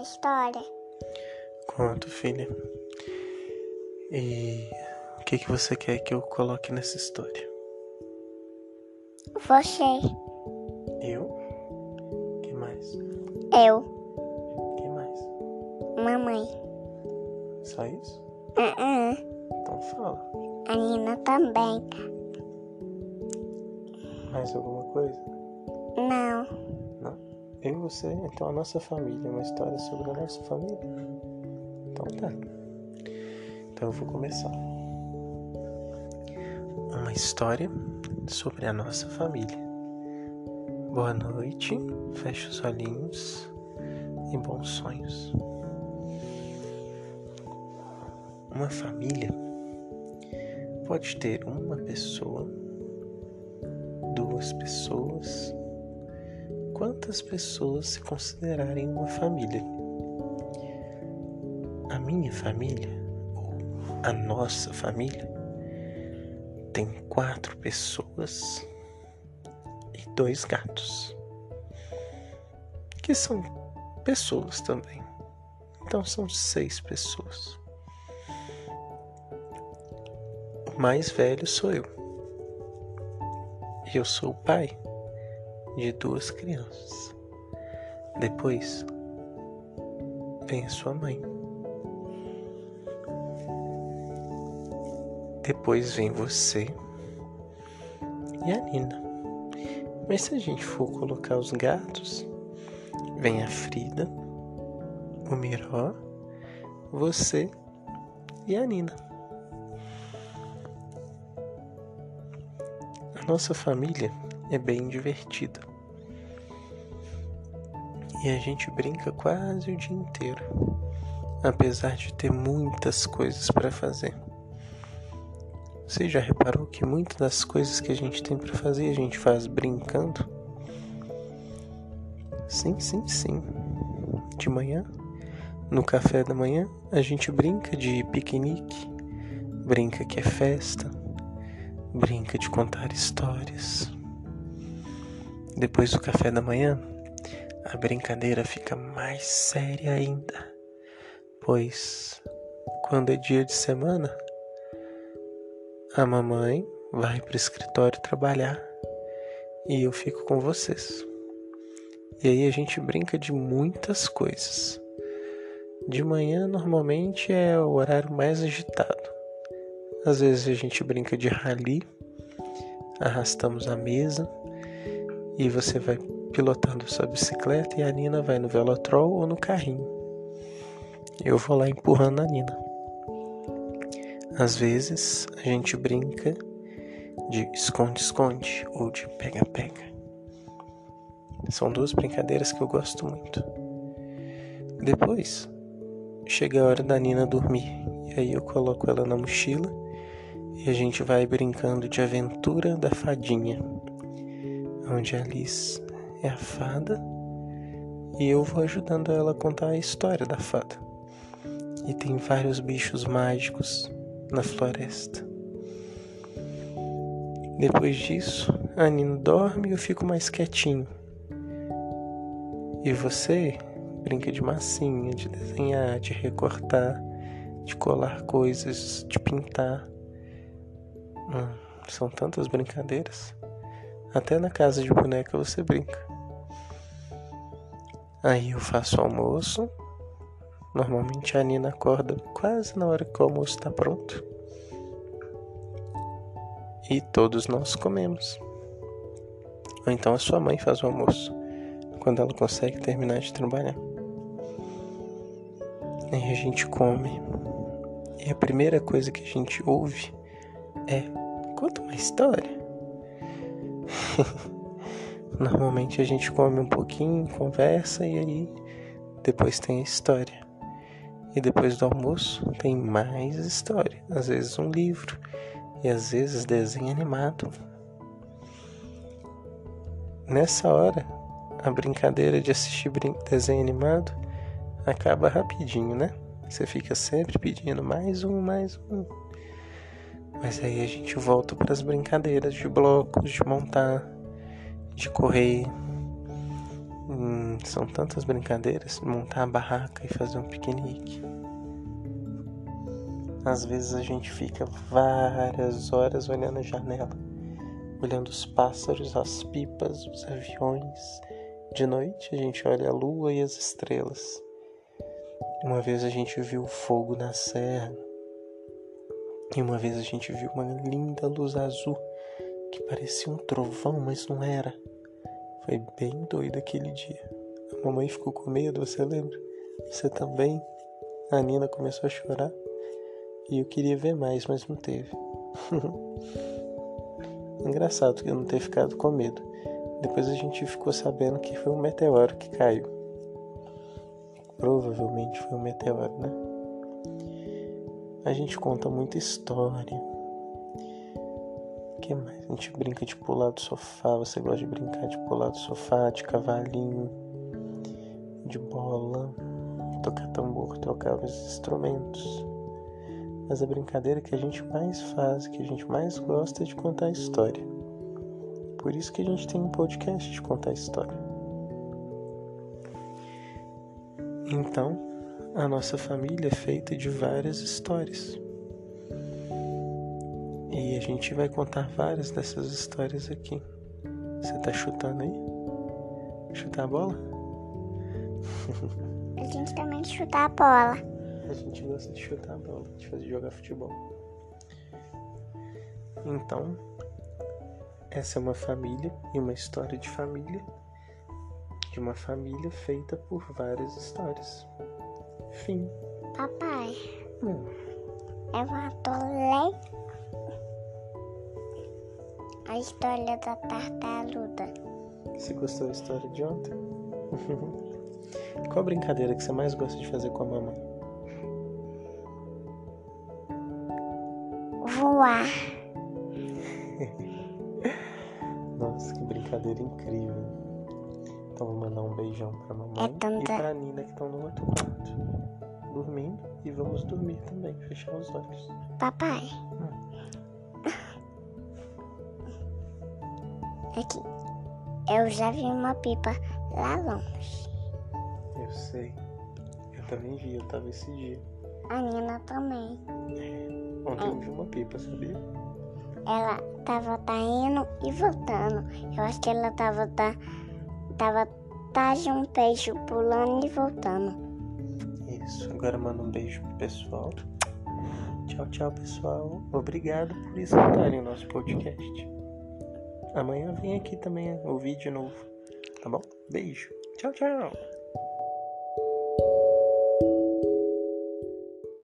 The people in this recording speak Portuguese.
uma história? Conto, filha. E o que, que você quer que eu coloque nessa história? Você. Eu? que mais? Eu. que mais? Mamãe. Só isso? Uh -uh. Então fala. A Nina também. Mais alguma coisa? Não. Eu e você, então a nossa família, uma história sobre a nossa família? Então tá. Então eu vou começar. Uma história sobre a nossa família. Boa noite, feche os olhinhos e bons sonhos. Uma família pode ter uma pessoa, duas pessoas, quantas pessoas se considerarem uma família. A minha família, ou a nossa família, tem quatro pessoas e dois gatos, que são pessoas também. Então são seis pessoas. O mais velho sou eu. Eu sou o pai de duas crianças. Depois vem sua mãe. Depois vem você e a Nina. Mas se a gente for colocar os gatos, vem a Frida, o Miró, você e a Nina. A nossa família é bem divertida. E a gente brinca quase o dia inteiro, apesar de ter muitas coisas para fazer. Você já reparou que muitas das coisas que a gente tem para fazer a gente faz brincando? Sim, sim, sim. De manhã, no café da manhã, a gente brinca de piquenique, brinca que é festa, brinca de contar histórias. Depois do café da manhã, a brincadeira fica mais séria ainda, pois quando é dia de semana, a mamãe vai para o escritório trabalhar e eu fico com vocês. E aí a gente brinca de muitas coisas. De manhã normalmente é o horário mais agitado. Às vezes a gente brinca de rally, arrastamos a mesa e você vai pilotando sua bicicleta e a Nina vai no velotrol ou no carrinho. Eu vou lá empurrando a Nina. Às vezes a gente brinca de esconde-esconde ou de pega-pega. São duas brincadeiras que eu gosto muito. Depois chega a hora da Nina dormir e aí eu coloco ela na mochila e a gente vai brincando de aventura da fadinha, onde a Alice é a fada e eu vou ajudando ela a contar a história da fada. E tem vários bichos mágicos na floresta. Depois disso, a Nina dorme e eu fico mais quietinho. E você brinca de massinha, de desenhar, de recortar, de colar coisas, de pintar. Hum, são tantas brincadeiras. Até na casa de boneca você brinca. Aí eu faço almoço, Normalmente a Nina acorda quase na hora que o almoço está pronto. E todos nós comemos. Ou então a sua mãe faz o almoço, quando ela consegue terminar de trabalhar. Aí a gente come. E a primeira coisa que a gente ouve é: conta uma história. Normalmente a gente come um pouquinho, conversa e aí depois tem a história. E depois do almoço tem mais história, às vezes um livro e às vezes desenho animado. Nessa hora, a brincadeira de assistir desenho animado acaba rapidinho, né? Você fica sempre pedindo mais um, mais um. Mas aí a gente volta para as brincadeiras de blocos, de montar, de correr, Hum, são tantas brincadeiras, montar a barraca e fazer um piquenique. Às vezes a gente fica várias horas olhando a janela, olhando os pássaros, as pipas, os aviões. De noite a gente olha a lua e as estrelas. Uma vez a gente viu fogo na serra. E uma vez a gente viu uma linda luz azul parecia um trovão, mas não era. Foi bem doido aquele dia. A mamãe ficou com medo, você lembra? Você também? A Nina começou a chorar. E eu queria ver mais, mas não teve. Engraçado que eu não ter ficado com medo. Depois a gente ficou sabendo que foi um meteoro que caiu. Provavelmente foi um meteoro, né? A gente conta muita história. Que mais? A gente brinca de pular do sofá. Você gosta de brincar de pular do sofá, de cavalinho, de bola, tocar tambor, trocar os instrumentos. Mas a brincadeira que a gente mais faz, que a gente mais gosta é de contar história. Por isso que a gente tem um podcast de contar história. Então, a nossa família é feita de várias histórias. E a gente vai contar várias dessas histórias aqui. Você tá chutando aí? Chutar a bola? A gente também chutar a bola. A gente gosta de chutar a bola, de fazer jogar futebol. Então, essa é uma família e uma história de família, de uma família feita por várias histórias. Fim. Papai, Hum. eu adorei a história da tartaruga. Você gostou da história de ontem? Qual a brincadeira que você mais gosta de fazer com a mamãe? Voar. Nossa, que brincadeira incrível. Então vou mandar um beijão pra mamãe É tanta- e pra Nina que estão no outro quarto. Dormindo e vamos dormir também, fechar os olhos. Papai. Aqui. Eu já vi uma pipa lá longe. Eu sei. Eu também vi, eu tava esse dia. A Nina também. Ontem eu vi uma pipa, sabia? Ela tava tá indo e voltando. Eu acho que ela tava tá, tava tá de um peixe pulando e voltando. Isso. Agora manda um beijo pro pessoal. Tchau, tchau, pessoal. Obrigado por escutarem o nosso podcast. Amanhã vem aqui também ouvir de novo. Tá bom? Beijo. Tchau, tchau.